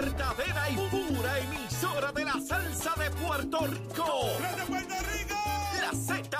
verdadera y pura emisora de la salsa de Puerto Rico. La Z.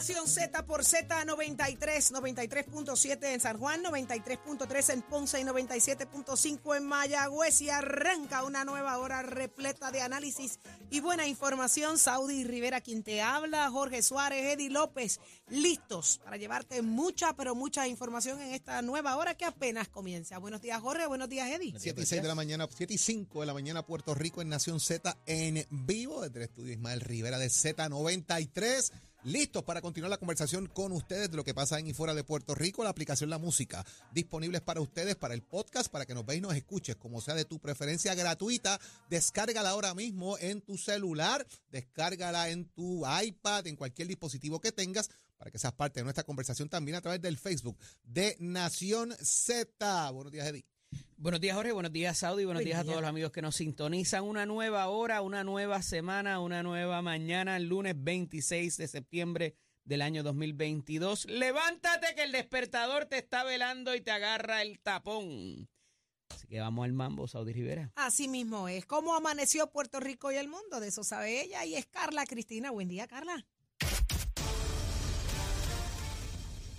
Nación Z por Z93, 93.7 en San Juan, 93.3 en Ponce y 97.5 en Mayagüez. Y arranca una nueva hora repleta de análisis y buena información. Saudi Rivera, quien te habla, Jorge Suárez, Eddie López, listos para llevarte mucha, pero mucha información en esta nueva hora que apenas comienza. Buenos días, Jorge. Buenos días, Eddie. 7 y 6 de la mañana, 7 y 5 de la mañana, Puerto Rico en Nación Z en vivo, desde el estudio Ismael Rivera de Z93. Listos para continuar la conversación con ustedes de lo que pasa en y fuera de Puerto Rico. La aplicación La Música disponibles para ustedes, para el podcast, para que nos veas y nos escuches, como sea de tu preferencia gratuita. Descárgala ahora mismo en tu celular, descárgala en tu iPad, en cualquier dispositivo que tengas, para que seas parte de nuestra conversación también a través del Facebook de Nación Z. Buenos días, Eddie. Buenos días, Jorge. Buenos días, Saudi. Buenos Buen días a todos los amigos que nos sintonizan. Una nueva hora, una nueva semana, una nueva mañana, el lunes 26 de septiembre del año 2022. Levántate que el despertador te está velando y te agarra el tapón. Así que vamos al mambo, Saudi Rivera. Así mismo es. ¿Cómo amaneció Puerto Rico y el mundo? De eso sabe ella y es Carla Cristina. Buen día, Carla.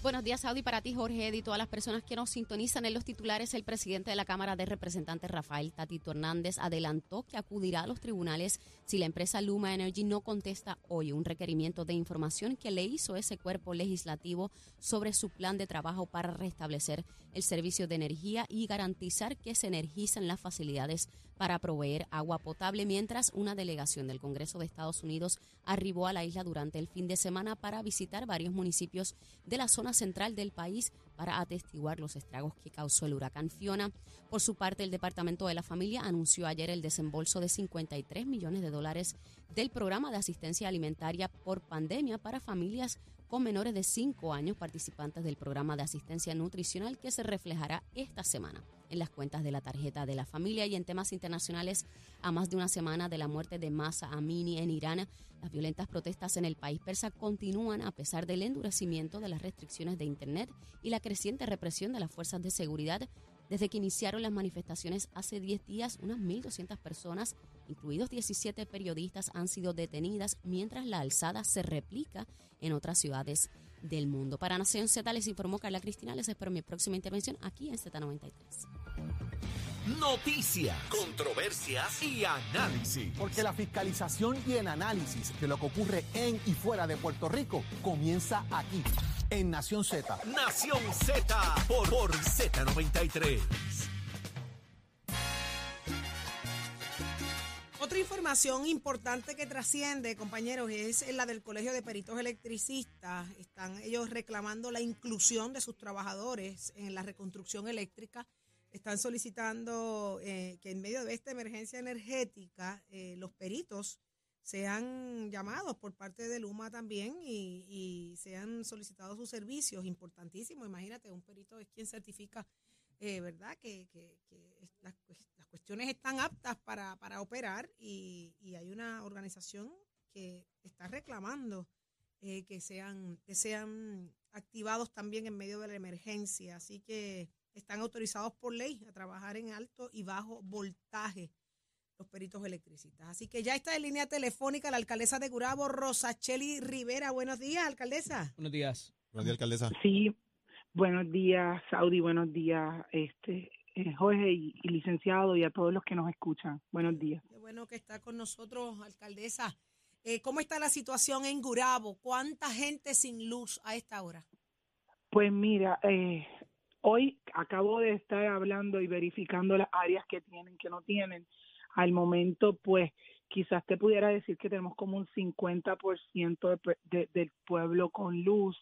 Buenos días, Saudi, para ti, Jorge y todas las personas que nos sintonizan en los titulares. El presidente de la Cámara de Representantes, Rafael Tatito Hernández, adelantó que acudirá a los tribunales si la empresa Luma Energy no contesta hoy un requerimiento de información que le hizo ese cuerpo legislativo sobre su plan de trabajo para restablecer el servicio de energía y garantizar que se energizan las facilidades para proveer agua potable, mientras una delegación del Congreso de Estados Unidos arribó a la isla durante el fin de semana para visitar varios municipios de la zona central del país para atestiguar los estragos que causó el huracán Fiona. Por su parte, el Departamento de la Familia anunció ayer el desembolso de 53 millones de dólares del programa de asistencia alimentaria por pandemia para familias con menores de 5 años participantes del programa de asistencia nutricional que se reflejará esta semana en las cuentas de la tarjeta de la familia y en temas internacionales a más de una semana de la muerte de Masa Amini en Irán. Las violentas protestas en el país persa continúan a pesar del endurecimiento de las restricciones de Internet y la creciente represión de las fuerzas de seguridad. Desde que iniciaron las manifestaciones hace 10 días, unas 1.200 personas, incluidos 17 periodistas, han sido detenidas mientras la alzada se replica en otras ciudades del mundo. Para Nación Z les informó Carla Cristina. Les espero mi próxima intervención aquí en Z93. Noticias, controversias y análisis. Porque la fiscalización y el análisis de lo que ocurre en y fuera de Puerto Rico comienza aquí, en Nación Z. Nación Z por, por Z93. Otra información importante que trasciende, compañeros, es la del Colegio de Peritos Electricistas. Están ellos reclamando la inclusión de sus trabajadores en la reconstrucción eléctrica. Están solicitando eh, que en medio de esta emergencia energética eh, los peritos sean llamados por parte de Luma también y, y sean solicitados sus servicios. Importantísimo, imagínate, un perito es quien certifica eh, ¿verdad? Que, que- que las, cues- las cuestiones están aptas para, para operar y, y hay una organización que está reclamando eh, que, sean, que sean activados también en medio de la emergencia. Así que están autorizados por ley a trabajar en alto y bajo voltaje los peritos electricistas. Así que ya está en línea telefónica la alcaldesa de Gurabo, Rosacheli Rivera. Buenos días, alcaldesa. Buenos días. Buenos días, alcaldesa. Sí, buenos días, Saudi, buenos días, este eh, Jorge y, y licenciado y a todos los que nos escuchan. Buenos días. Qué bueno que está con nosotros, alcaldesa. Eh, ¿Cómo está la situación en Gurabo? ¿Cuánta gente sin luz a esta hora? Pues mira, eh, hoy acabo de estar hablando y verificando las áreas que tienen, que no tienen. Al momento, pues, quizás te pudiera decir que tenemos como un 50% de, pe- de- del pueblo con luz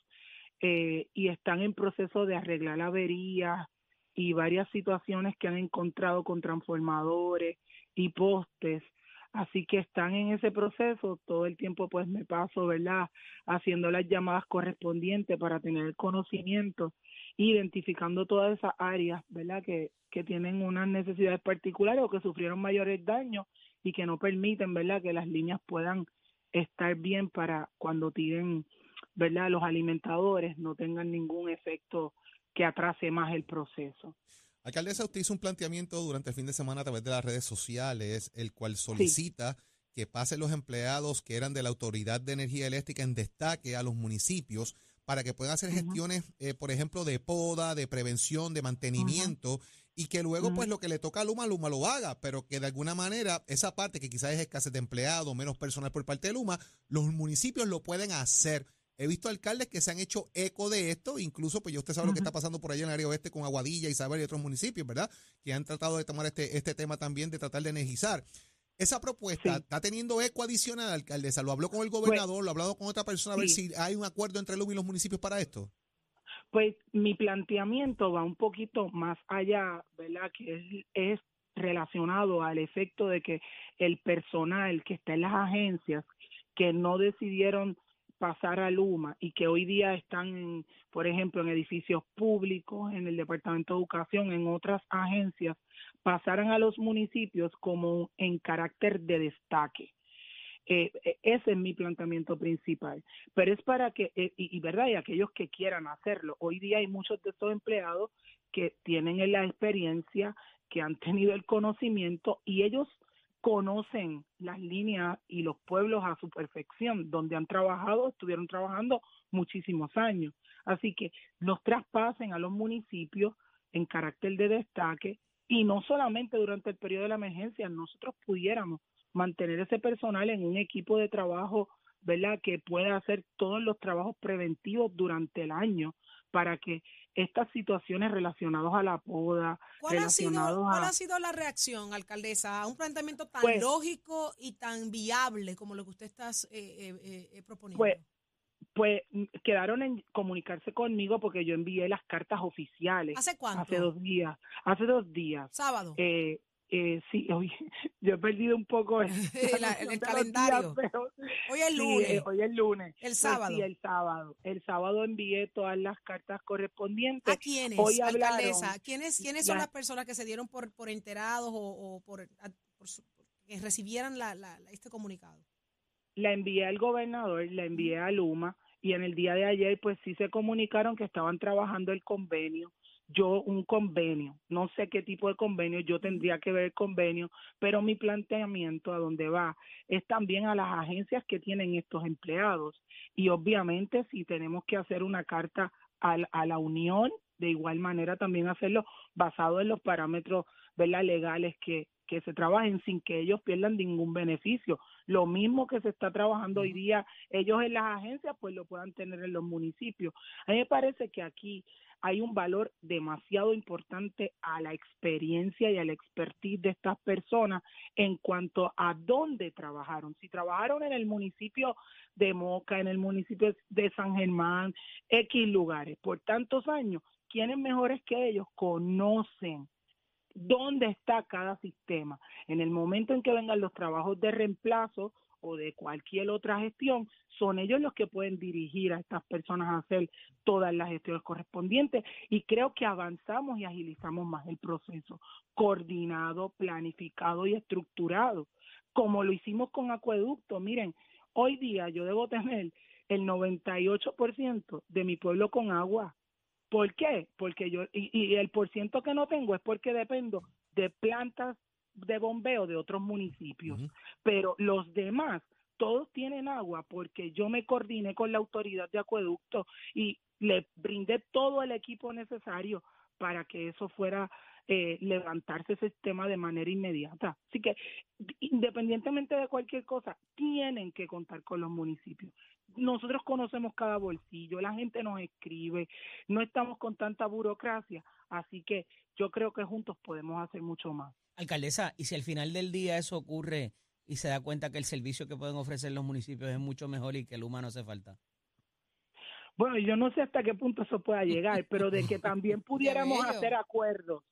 eh, y están en proceso de arreglar averías y varias situaciones que han encontrado con transformadores y postes. Así que están en ese proceso, todo el tiempo pues me paso, ¿verdad? Haciendo las llamadas correspondientes para tener el conocimiento, identificando todas esas áreas, ¿verdad? Que, que tienen unas necesidades particulares o que sufrieron mayores daños y que no permiten, ¿verdad? Que las líneas puedan estar bien para cuando tiren, ¿verdad? Los alimentadores no tengan ningún efecto que atrase más el proceso. Alcaldesa, usted hizo un planteamiento durante el fin de semana a través de las redes sociales, el cual solicita que pasen los empleados que eran de la Autoridad de Energía Eléctrica en destaque a los municipios para que puedan hacer gestiones, eh, por ejemplo, de poda, de prevención, de mantenimiento, y que luego, pues, lo que le toca a Luma, Luma lo haga, pero que de alguna manera esa parte que quizás es escasez de empleados, menos personal por parte de Luma, los municipios lo pueden hacer. He visto alcaldes que se han hecho eco de esto, incluso pues ya usted sabe lo que está pasando por allá en el área oeste con Aguadilla, Isabel y otros municipios, ¿verdad? Que han tratado de tomar este, este tema también, de tratar de energizar. Esa propuesta Sí. Pues está teniendo eco adicional, alcaldesa. ¿Lo habló con el gobernador? ¿Lo ha hablado con otra persona? A ver sí. si hay un acuerdo entre Luma y los municipios para esto. Pues mi planteamiento va un poquito más allá, ¿verdad? Que es, es relacionado al efecto de que el personal que está en las agencias que no decidieron pasar a Luma y que hoy día están, por ejemplo, en edificios públicos, en el Departamento de Educación, en otras agencias, pasaran a los municipios como en carácter de destaque. Eh, eh, ese es mi planteamiento principal. Pero es para que, eh, y, y verdad, y aquellos que quieran hacerlo. Hoy día hay muchos de estos empleados que tienen la experiencia, que han tenido el conocimiento y ellos conocen las líneas y los pueblos a su perfección, donde han trabajado, estuvieron trabajando muchísimos años. Así que los traspasen a los municipios en carácter de destaque y no solamente durante el periodo de la emergencia, nosotros pudiéramos mantener ese personal en un equipo de trabajo, ¿verdad? Que pueda hacer todos los trabajos preventivos durante el año para que estas situaciones relacionadas a la poda, ¿Cuál ha, sido, ¿Cuál ha sido la reacción, alcaldesa, a un planteamiento tan Pues- lógico y tan viable como lo que usted está eh, eh, eh, proponiendo? Pues, pues mm, quedaron en comunicarse conmigo porque yo envié las cartas oficiales ¿Hace cuánto? hace dos días, hace dos días. Sábado. Eh, eh, sí, oye, yo he perdido un poco el, La- calendario. días, pero Hoy es sí, lunes. eh, hoy es lunes. el Pues sábado. sí, el sábado. El sábado envié todas las cartas correspondientes. ¿A quiénes, hoy alcaldesa? ¿Quiénes, quiénes son la- las personas que se dieron por, por enterados o, o por, a- por su- que recibieran la, la- la- este comunicado? la envié al gobernador, la envié a Luma y en el día de ayer pues sí se comunicaron que estaban trabajando el convenio. Yo un convenio, no sé qué tipo de convenio, yo tendría que ver el convenio, pero mi planteamiento a donde va es también a las agencias que tienen estos empleados y obviamente si tenemos que hacer una carta a, la- a la unión, de igual manera también hacerlo basado en los parámetros ¿verdad? legales que, que se trabajen sin que ellos pierdan ningún beneficio. Lo mismo que se está trabajando hoy día ellos en las agencias, pues lo puedan tener en los municipios. A mí me parece que aquí hay un valor demasiado importante a la experiencia y a la expertise de estas personas en cuanto a dónde trabajaron. Si trabajaron en el municipio de Moca, en el municipio de San Germán, X lugares, por tantos años, ¿quiénes mejores que ellos conocen dónde está cada sistema? En el momento en que vengan los trabajos de reemplazo o de cualquier otra gestión, son ellos los que pueden dirigir a estas personas a hacer todas las gestiones correspondientes y creo que avanzamos y agilizamos más el proceso, coordinado, planificado y estructurado, como lo hicimos con acueducto. Miren, hoy día yo debo tener el 98% de mi pueblo con agua. ¿Por qué? Porque yo, y, y el por ciento que no tengo es porque dependo de plantas de bombeo de otros municipios. Pero los demás, todos tienen agua porque yo me coordiné con la autoridad de acueducto y le brindé todo el equipo necesario para que eso fuera eh, levantarse ese sistema de manera inmediata. Así que independientemente de cualquier cosa, tienen que contar con los municipios. nosotros conocemos cada bolsillo, la gente nos escribe, no estamos con tanta burocracia, así que yo creo que juntos podemos hacer mucho más. Alcaldesa, y si al final del día eso ocurre y se da cuenta que el servicio que pueden ofrecer los municipios es mucho mejor y que el humano hace falta. Bueno, yo no sé hasta qué punto eso pueda llegar, pero de que también pudiéramos hacer acuerdos,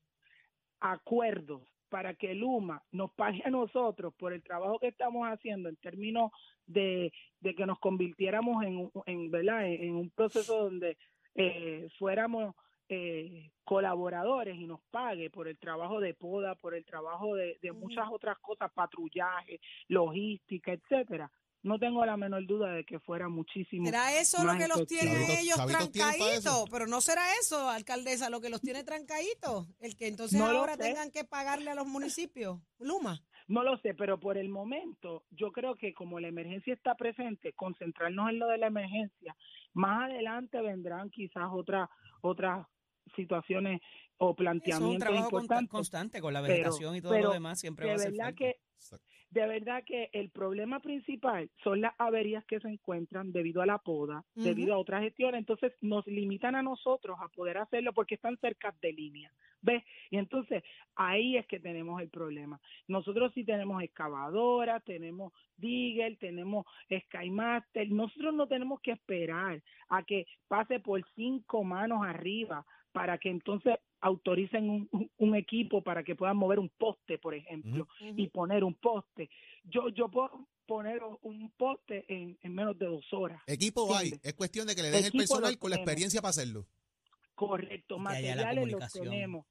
acuerdos para que el UMA nos pague a nosotros por el trabajo que estamos haciendo en términos de, de que nos convirtiéramos en, un- en, ¿verdad? en, en un proceso donde eh, fuéramos eh, colaboradores y nos pague por el trabajo de poda, por el trabajo de, de muchas otras cosas, patrullaje, logística, etcétera. No tengo la menor duda de que fuera muchísimo. ¿Será eso lo que los tiene Chavitos- ellos trancaditos? Pero no será eso, alcaldesa, lo que los tiene trancaditos. El que entonces No ahora tengan que pagarle a los municipios. Luma. No lo sé, pero por el momento yo creo que como la emergencia está presente, concentrarnos en lo de la emergencia. Más adelante vendrán quizás otras otras situaciones o Eso es un planteamientos importantes. constante con la pero- vegetación y todo pero lo demás, siempre va de a ser verdad falta. que de verdad que el problema principal son las averías que se encuentran debido a la poda, debido a otras gestiones, entonces nos limitan a nosotros a poder hacerlo porque están cerca de línea, ¿ves? Y entonces ahí es que tenemos el problema. Nosotros sí tenemos excavadoras, tenemos Digger, tenemos Skymaster, nosotros no tenemos que esperar a que pase por cinco manos arriba para que entonces autoricen un, equipo para que puedan mover un poste, por ejemplo, y poner un poste. Yo yo puedo poner un poste en, en menos de dos horas. Equipo hay, ¿Entiendes? es cuestión de que le den el personal con la experiencia para hacerlo. Correcto, materiales los tenemos.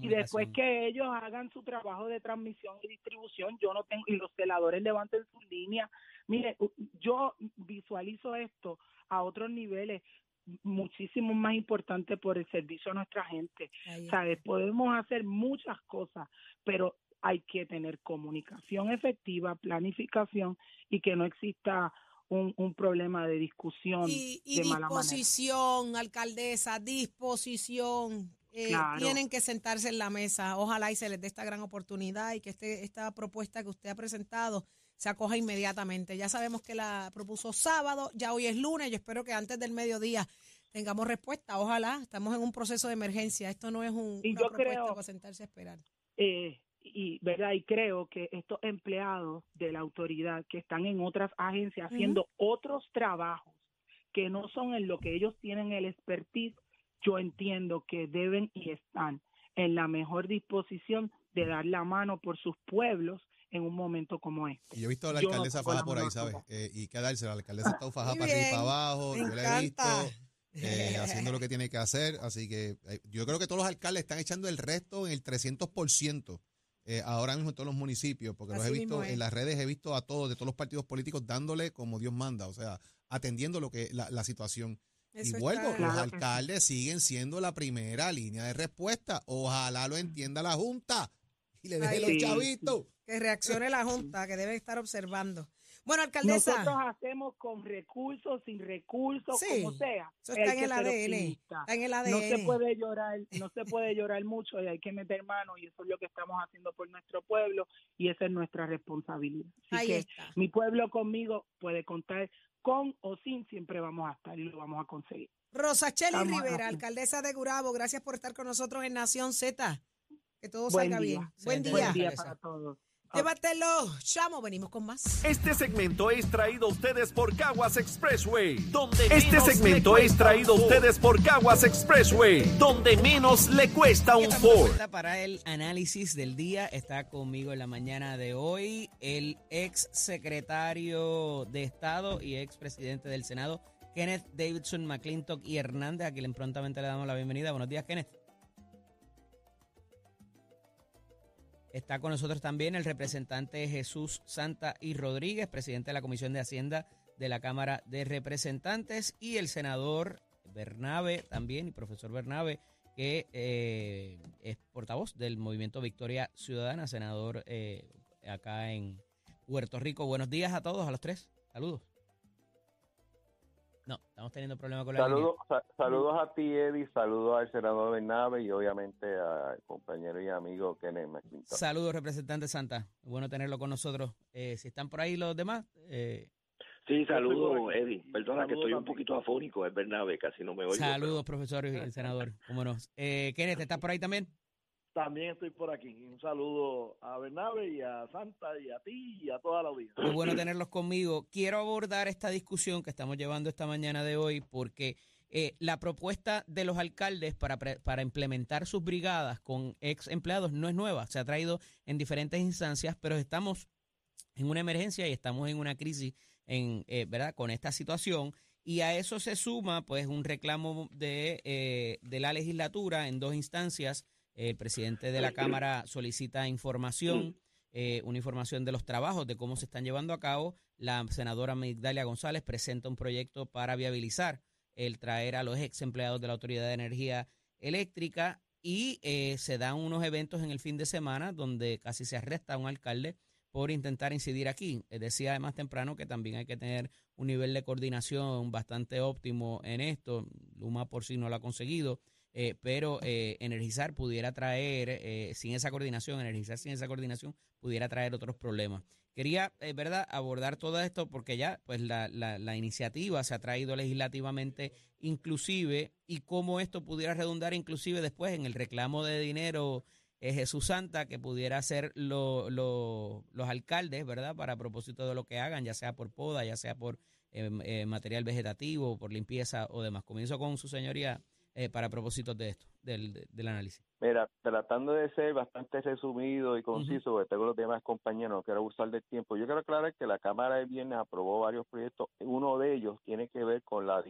y Y después que ellos hagan su trabajo de transmisión y distribución, yo no tengo, y los celadores levanten sus líneas. Mire, yo visualizo esto a otros niveles muchísimo más importantes por el servicio a nuestra gente. ¿Sabes? Podemos hacer muchas cosas, pero hay que tener comunicación efectiva, planificación y que no exista un, un problema de discusión Y, y de mala manera. disposición, alcaldesa, disposición. Eh, Claro. Tienen que sentarse en la mesa. Ojalá y se les dé esta gran oportunidad y que este, esta propuesta que usted ha presentado se acoja inmediatamente. Ya sabemos que la propuso sábado, ya hoy es lunes. Yo espero que antes del mediodía tengamos respuesta. Ojalá. Estamos en un proceso de emergencia. Esto no es un, Y una yo propuesta creo- para sentarse a esperar. eh, y verdad y creo que estos empleados de la autoridad que están en otras agencias haciendo otros trabajos que no son en lo que ellos tienen el expertise, yo entiendo que deben y están en la mejor disposición de dar la mano por sus pueblos en un momento como este. Y yo he visto a la no alcaldesa fajada por ahí, ¿sabes? Eh, y qué dársela. La alcaldesa está fajada Muy para arriba y para abajo. me Yo la he visto eh, haciendo lo que tiene que hacer. Así que eh, yo creo que todos los alcaldes están echando el resto en el 300% eh, ahora mismo en todos los municipios, porque los he visto en las redes, he visto a todos, de todos los partidos políticos, dándole como Dios manda, o sea, atendiendo lo que la, la situación. Eso y vuelvo, está- los alcaldes siguen siendo la primera línea de respuesta. Ojalá lo entienda la Junta y le deje Ay, los sí. chavitos. Que reaccione la Junta, que debe estar observando. Bueno, alcaldesa. Nosotros hacemos con recursos, sin recursos, Sí, como sea. Eso está en el ADN. Está en el ADN. no se puede llorar, no se puede llorar mucho y hay que meter mano y eso es lo que estamos haciendo por nuestro pueblo y esa es nuestra responsabilidad. Así Ahí que está. mi pueblo conmigo puede contar con o sin, siempre vamos a estar y lo vamos a conseguir. Rosa Cheli Estamos Rivera, alcaldesa de Gurabo, gracias por estar con nosotros en Nación Z. Que todo Buen salga día. bien. Buen día. Buen día para todos. Llévatelo. Chamo, venimos con más. Este segmento es traído a ustedes por Caguas Expressway, donde este menos segmento le es cuesta traído a un ustedes por Caguas Expressway, donde menos le cuesta un Ford. para el análisis del día. Está conmigo en la mañana de hoy el ex secretario de Estado y ex presidente del Senado, Kenneth Davidson McClintock y Hernández, a quien prontamente le damos la bienvenida. Buenos días, Kenneth. Está con nosotros también el representante Jesús Santa y Rodríguez, presidente de la Comisión de Hacienda de la Cámara de Representantes, y el senador Bernabe también, y profesor Bernabe, que eh, es portavoz del movimiento Victoria Ciudadana, senador eh, acá en Puerto Rico. Buenos días a todos, a los tres. Saludos. No, estamos teniendo problemas con la Saludos, sa- saludos a ti, Eddie, saludos al senador Bernabe y obviamente al compañero y amigo Kenneth línea. McClintock. Saludos, representante Santa. Bueno tenerlo con nosotros. Eh, si están por ahí los demás, eh, Sí, saludos. Eddie. Perdona que Saludos estoy un poquito afónico, es verdad, ve, casi no me oigo. Saludos, profesor y senador. ¿Cómo no? Eh, Kenneth, ¿estás por ahí también? También estoy por aquí. Un saludo a Bernabe y a Santa y a ti y a toda la audiencia. Muy bueno tenerlos conmigo. Quiero abordar esta discusión que estamos llevando esta mañana de hoy porque eh, la propuesta de los alcaldes para, para implementar sus brigadas con ex empleados no es nueva. Se ha traído en diferentes instancias, pero estamos en una emergencia y estamos en una crisis en, eh, ¿verdad? con esta situación. Y a eso se suma pues un reclamo de, eh, de la legislatura en dos instancias. El presidente de la Cámara solicita información, eh, una información de los trabajos, de cómo se están llevando a cabo. La senadora Migdalia González presenta un proyecto para viabilizar el traer a los ex empleados de la Autoridad de Energía Eléctrica y eh, se dan unos eventos en el fin de semana donde casi se arresta a un alcalde por intentar incidir aquí. Eh, decía además temprano que también hay que tener un nivel de coordinación bastante óptimo en esto. Luma por sí no lo ha conseguido, eh, pero eh, energizar pudiera traer, eh, sin esa coordinación, energizar sin esa coordinación pudiera traer otros problemas. Quería, eh, ¿verdad?, abordar todo esto porque ya, pues, la, la, la iniciativa se ha traído legislativamente inclusive y cómo esto pudiera redundar inclusive después en el reclamo de dinero eh, Jesús Santa que pudiera hacer lo- lo- los alcaldes, ¿verdad?, para propósito de lo que hagan, ya sea por poda, ya sea por eh, eh, material vegetativo, por limpieza o demás. Comienzo con su señoría eh, para propósitos de esto, del, de- del análisis. Mira, tratando de ser bastante resumido y conciso, porque tengo los demás compañeros, no quiero usar del tiempo. Yo quiero aclarar que la Cámara de Viernes aprobó varios proyectos. Uno de ellos tiene que ver con la,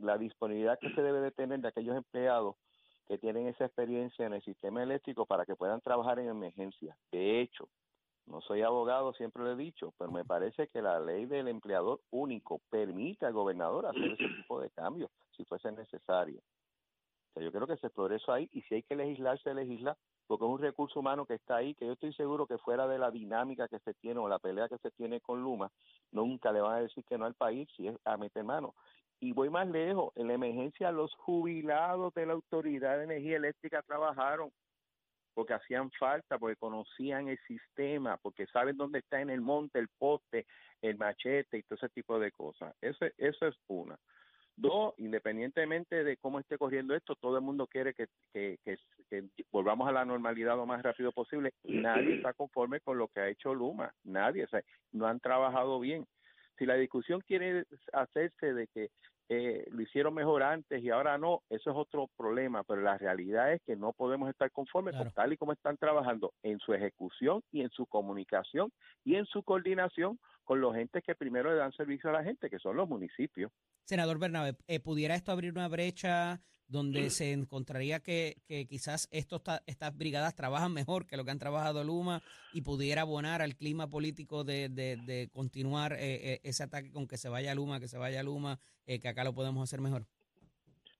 la disponibilidad que se debe de tener de aquellos empleados que tienen esa experiencia en el sistema eléctrico para que puedan trabajar en emergencia. De hecho, no soy abogado, siempre lo he dicho, pero me parece que la ley del empleador único permite al gobernador hacer ese tipo de cambios si fuese necesario. Yo creo que se explore eso ahí y si hay que legislar, se legisla, porque es un recurso humano que está ahí, que yo estoy seguro que fuera de la dinámica que se tiene o la pelea que se tiene con Luma, nunca le van a decir que no al país si es a meter mano. Y voy más lejos, en la emergencia los jubilados de la Autoridad de Energía Eléctrica trabajaron porque hacían falta, porque conocían el sistema, porque saben dónde está en el monte, el poste, el machete y todo ese tipo de cosas. Eso, eso es una. Dos, independientemente de cómo esté corriendo esto, todo el mundo quiere que, que, que, que volvamos a la normalidad lo más rápido posible y nadie está conforme con lo que ha hecho Luma. Nadie, o sea, no han trabajado bien. Si la discusión quiere hacerse de que eh, lo hicieron mejor antes y ahora no, eso es otro problema, pero la realidad es que no podemos estar conformes Claro. con tal y como están trabajando en su ejecución y en su comunicación y en su coordinación con los entes que primero le dan servicio a la gente, que son los municipios. Senador Bernabe, eh, ¿pudiera esto abrir una brecha donde se encontraría que, que quizás estos, ta- estas brigadas trabajan mejor que lo que han trabajado Luma y pudiera abonar al clima político de, de- de continuar eh, eh, ese ataque con que se vaya Luma, que se vaya Luma, eh, que acá lo podemos hacer mejor?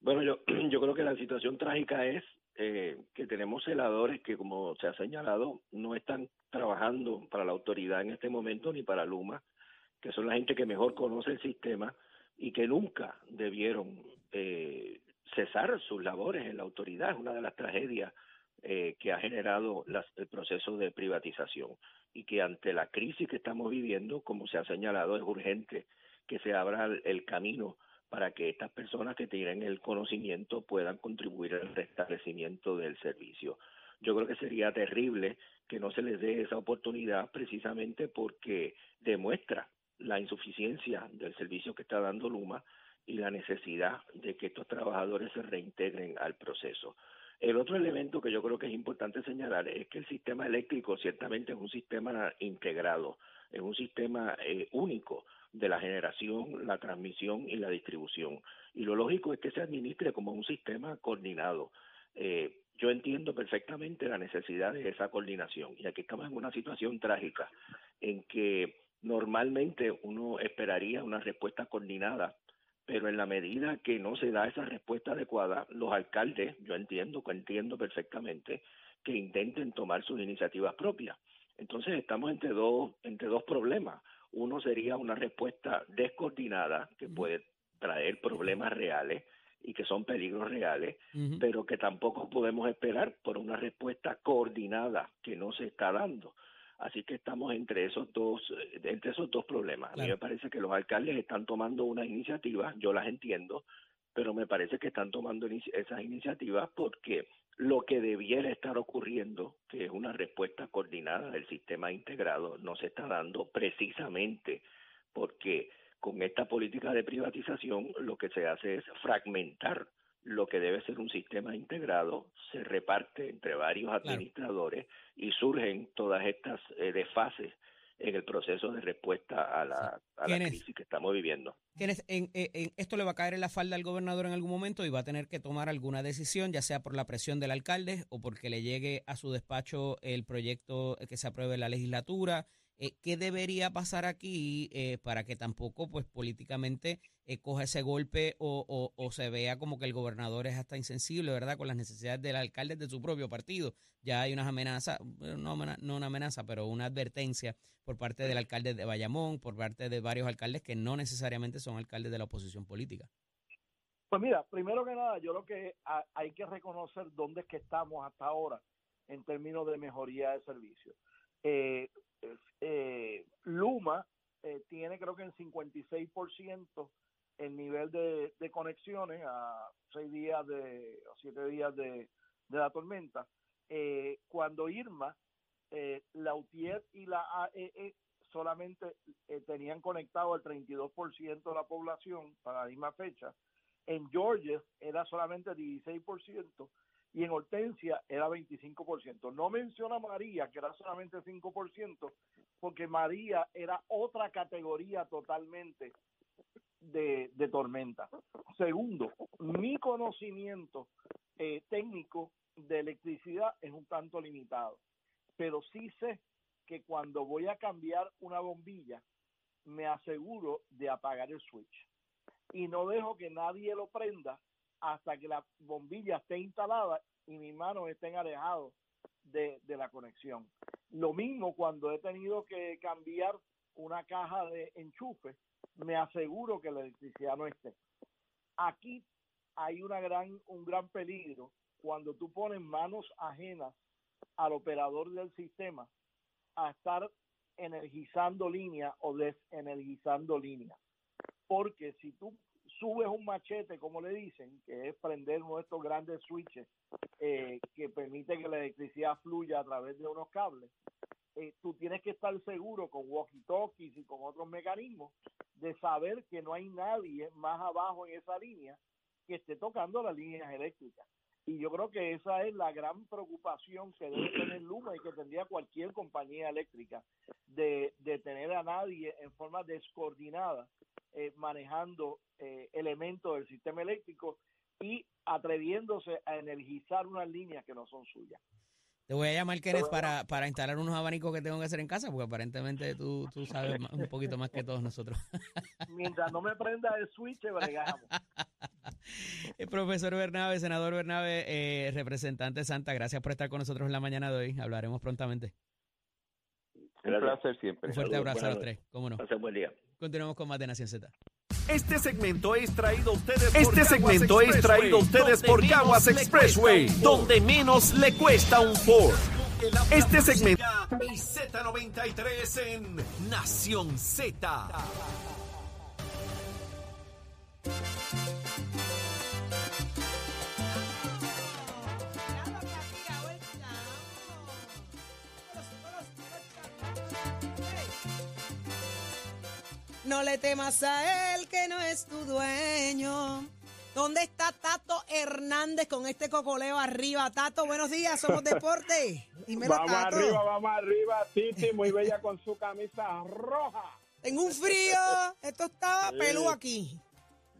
Bueno, yo, yo creo que la situación trágica es eh, que tenemos celadores que, como se ha señalado, no están trabajando para la autoridad en este momento ni para Luma, que son la gente que mejor conoce el sistema y que nunca debieron eh, cesar sus labores en la autoridad. Es una de las tragedias eh, que ha generado las- el proceso de privatización y que ante la crisis que estamos viviendo, como se ha señalado, es urgente que se abra el- el camino para que estas personas que tienen el conocimiento puedan contribuir al restablecimiento del servicio. Yo creo que sería terrible que no se les dé esa oportunidad precisamente porque demuestra la insuficiencia del servicio que está dando Luma y la necesidad de que estos trabajadores se reintegren al proceso. El otro elemento que yo creo que es importante señalar es que el sistema eléctrico ciertamente es un sistema integrado, es un sistema eh, único de la generación, la transmisión y la distribución. Y lo lógico es que se administre como un sistema coordinado. Eh, yo entiendo perfectamente la necesidad de esa coordinación y aquí estamos en una situación trágica en que normalmente uno esperaría una respuesta coordinada, pero en la medida que no se da esa respuesta adecuada, los alcaldes, yo entiendo, entiendo perfectamente, que intenten tomar sus iniciativas propias. Entonces estamos entre dos, entre dos problemas. Uno sería una respuesta descoordinada que puede traer problemas reales y que son peligros reales, pero que tampoco podemos esperar por una respuesta coordinada que no se está dando. Así que estamos entre esos dos, eh, entre esos dos problemas. A mí me parece que los alcaldes están tomando unas iniciativas, yo las entiendo, pero me parece que están tomando esas iniciativas porque lo que debiera estar ocurriendo, que es una respuesta coordinada del sistema integrado, no se está dando precisamente porque con esta política de privatización lo que se hace es fragmentar lo que debe ser un sistema integrado, se reparte entre varios administradores y surgen todas estas eh, desfases en el proceso de respuesta a la, a la Kenneth. crisis que estamos viviendo. En- en- esto le va a caer en la falda al gobernador en algún momento y va a tener que tomar alguna decisión, ya sea por la presión del alcalde o porque le llegue a su despacho el proyecto que se apruebe en la legislatura. Eh, ¿Qué debería pasar aquí eh, para que tampoco, pues políticamente, eh, coja ese golpe o, se vea como que el gobernador es hasta insensible, ¿verdad?, con las necesidades del alcalde de su propio partido. Ya hay unas amenazas, no, una amenaza, pero una advertencia por parte del alcalde de Bayamón, por parte de varios alcaldes que no necesariamente son alcaldes de la oposición política. Pues mira, primero que nada, yo creo que ha- hay que reconocer dónde es que estamos hasta ahora en términos de mejoría de servicio. Eh, eh, Luma eh, tiene creo que en 56% el nivel de, de conexiones a seis días de o siete días de, la tormenta. Eh, cuando Irma, eh, la UTIER y la AEE solamente eh, tenían conectado el 32% de la población para la misma fecha. En Georgia era solamente 16% y en Hortensia era 25%. No menciona María, que era solamente 5%, porque María era otra categoría totalmente de, de tormenta. Segundo, mi conocimiento eh, técnico de electricidad es un tanto limitado, pero sí sé que cuando voy a cambiar una bombilla, me aseguro de apagar el switch y no dejo que nadie lo prenda hasta que la bombilla esté instalada y mis manos estén alejados de, de la conexión. Lo mismo cuando he tenido que cambiar una caja de enchufe, me aseguro que la electricidad no esté. Aquí hay una gran, un gran peligro cuando tú pones manos ajenas al operador del sistema a estar energizando líneas o desenergizando líneas. Porque si tú subes un machete, como le dicen, que es prender uno de estos grandes switches eh, que permite que la electricidad fluya a través de unos cables, eh, tú tienes que estar seguro con walkie-talkies y con otros mecanismos de saber que no hay nadie más abajo en esa línea que esté tocando las líneas eléctricas. Y yo creo que esa es la gran preocupación que debe tener Luma y que tendría cualquier compañía eléctrica, de, de tener a nadie en forma descoordinada eh, manejando eh, elementos del sistema eléctrico y atreviéndose a energizar unas líneas que no son suyas. Te voy a llamar, Kenneth, para, para instalar unos abanicos que tengo que hacer en casa, porque aparentemente tú, tú sabes más- un poquito más que todos nosotros. Mientras no me prenda el switch, bregamos. El profesor Bernabe, senador Bernabe, eh, representante Santa, gracias por estar con nosotros en la mañana de hoy. Hablaremos prontamente. Un placer siempre. Un fuerte Saludos, abrazo a los tres, cómo no. Buen día. Continuamos con más de Nación Z. Este segmento es traído a ustedes por Este segmento es traído a ustedes por Caguas Expressway, donde menos le cuesta un Ford. Este segmento y Z93 en Nación Z. No le temas a él que no es tu dueño. ¿Dónde está Tato Hernández con este cocoleo arriba? Tato, buenos días, somos deporte. Dímelo, Vamos Tato. arriba, vamos arriba, Titi, muy bella con su camisa roja. Tengo un frío. Esto estaba Sí. pelú aquí.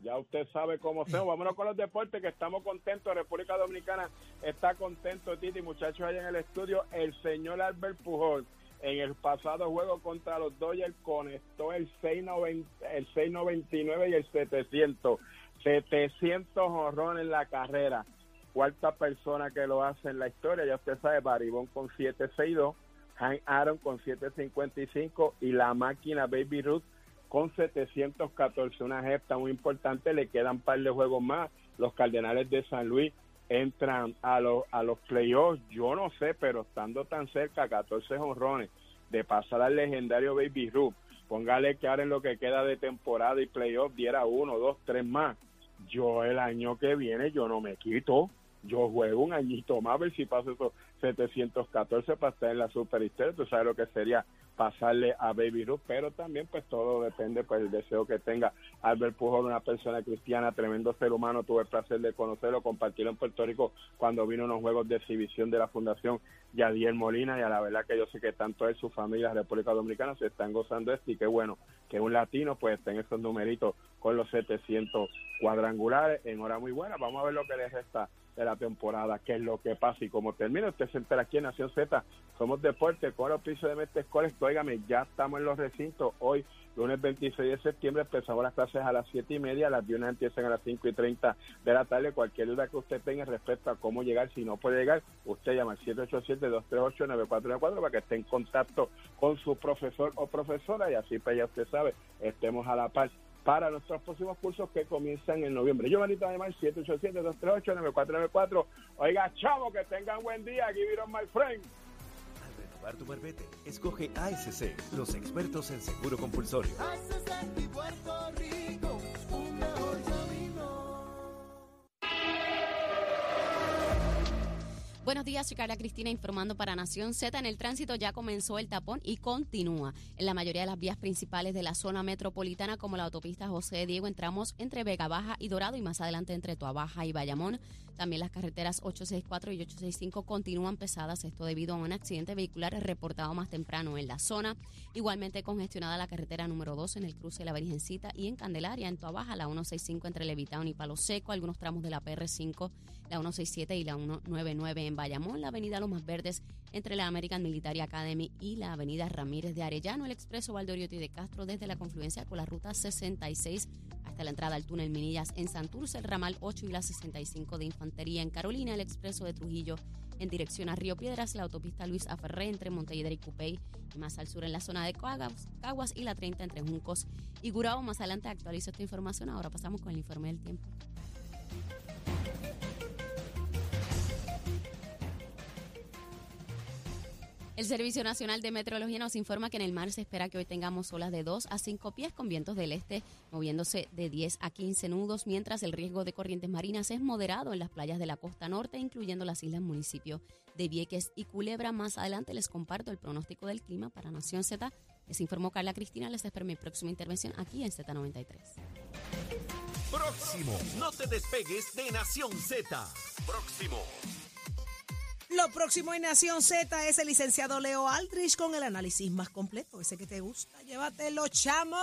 Ya usted sabe cómo son. Vámonos con los deportes, que estamos contentos. República Dominicana está contento, Titi, muchachos allá en el estudio. El señor Albert Pujol, en el pasado juego contra los Dodgers, conectó el 690, el 699 y el 700. 700 honrones en la carrera. Cuarta persona que lo hace en la historia. Ya usted sabe, Baribón con 762. Hank Aaron con 755 y la máquina Baby Ruth con 714. Una gesta muy importante, le quedan un par de juegos más. Los Cardenales de San Luis entran a los, a los playoffs, yo no sé, pero estando tan cerca, 14 honrones. de pasar al legendario Baby Ruth. Póngale que ahora en lo que queda de temporada y playoff diera uno, dos, tres más. Yo el año que viene yo no me quito. Yo juego un añito más a ver si paso esos 714 para estar en la Super. Tú sabes lo que sería pasarle a Baby Ruth, pero también pues todo depende pues del deseo que tenga. Albert Pujol, una persona cristiana, tremendo ser humano, tuve el placer de conocerlo, compartirlo en Puerto Rico cuando vino unos juegos de exhibición de la Fundación Yadiel Molina y a la verdad que yo sé que tanto él, su familia, República Dominicana se están gozando esto y qué bueno que un latino pues esté en esos numeritos con los 700 cuadrangulares. En hora muy buena, vamos a ver lo que les resta de la temporada, qué es lo que pasa. Y como termina, usted se entera aquí en Nación Z, somos deporte, con los pisos de Mestre Escoles, óigame, ya estamos en los recintos, hoy lunes 26 de septiembre empezamos las clases a las 7 y media, las viernes empiezan a las 5 y 30 de la tarde, cualquier duda que usted tenga respecto a cómo llegar, si no puede llegar, usted llama al 787-238-9494 para que esté en contacto con su profesor o profesora. Y así pues ya usted sabe, estemos a la par para nuestros próximos cursos que comienzan en noviembre. Yo, manito, además, 787-238-9494. Oiga, chavo, que tengan buen día. Give it on my friend. Al renovar tu marbete, escoge ASC, los expertos en seguro compulsorio. Buenos días, soy Carla Cristina informando para Nación Z. En el tránsito ya comenzó el tapón y continúa. En la mayoría de las vías principales de la zona metropolitana, como la autopista José Diego, entramos entre Vega Baja y Dorado y más adelante entre Tuabaja y Bayamón. También las carreteras 864 y 865 continúan pesadas, esto debido a un accidente vehicular reportado más temprano en la zona. Igualmente congestionada la carretera número 2 en el cruce de la Virgencita y en Candelaria, en Tuabaja, la 165 entre Levitown y Palo Seco, algunos tramos de la PR5, la 167 y la 199 en Bayamón, la avenida Los Más Verdes entre la American Military Academy y la avenida Ramírez de Arellano, el expreso Valdoriotti de Castro desde la confluencia con la ruta 66 hasta la entrada al túnel Minillas en Santurce, el ramal 8 y la 65 de Infantería en Carolina, el expreso de Trujillo en dirección a Río Piedras, la autopista Luis Aferré entre Montelledra y Cupey, y más al sur en la zona de Caguas, y la 30 entre Juncos y Gurao. Más adelante actualizo esta información. Ahora pasamos con el informe del tiempo. El Servicio Nacional de Meteorología nos informa que en el mar se espera que hoy tengamos olas de 2 a 5 pies con vientos del este moviéndose de 10 a 15 nudos, mientras el riesgo de corrientes marinas es moderado en las playas de la costa norte, incluyendo las islas municipios de Vieques y Culebra. Más adelante les comparto el pronóstico del clima para Nación Z. Les informó Carla Cristina. Les espero mi próxima intervención aquí en Z93. Próximo, no te despegues de Nación Z. Próximo. Lo próximo en Nación Z es el licenciado Leo Aldrich con el análisis más completo. Ese que te gusta, llévatelo, chamo.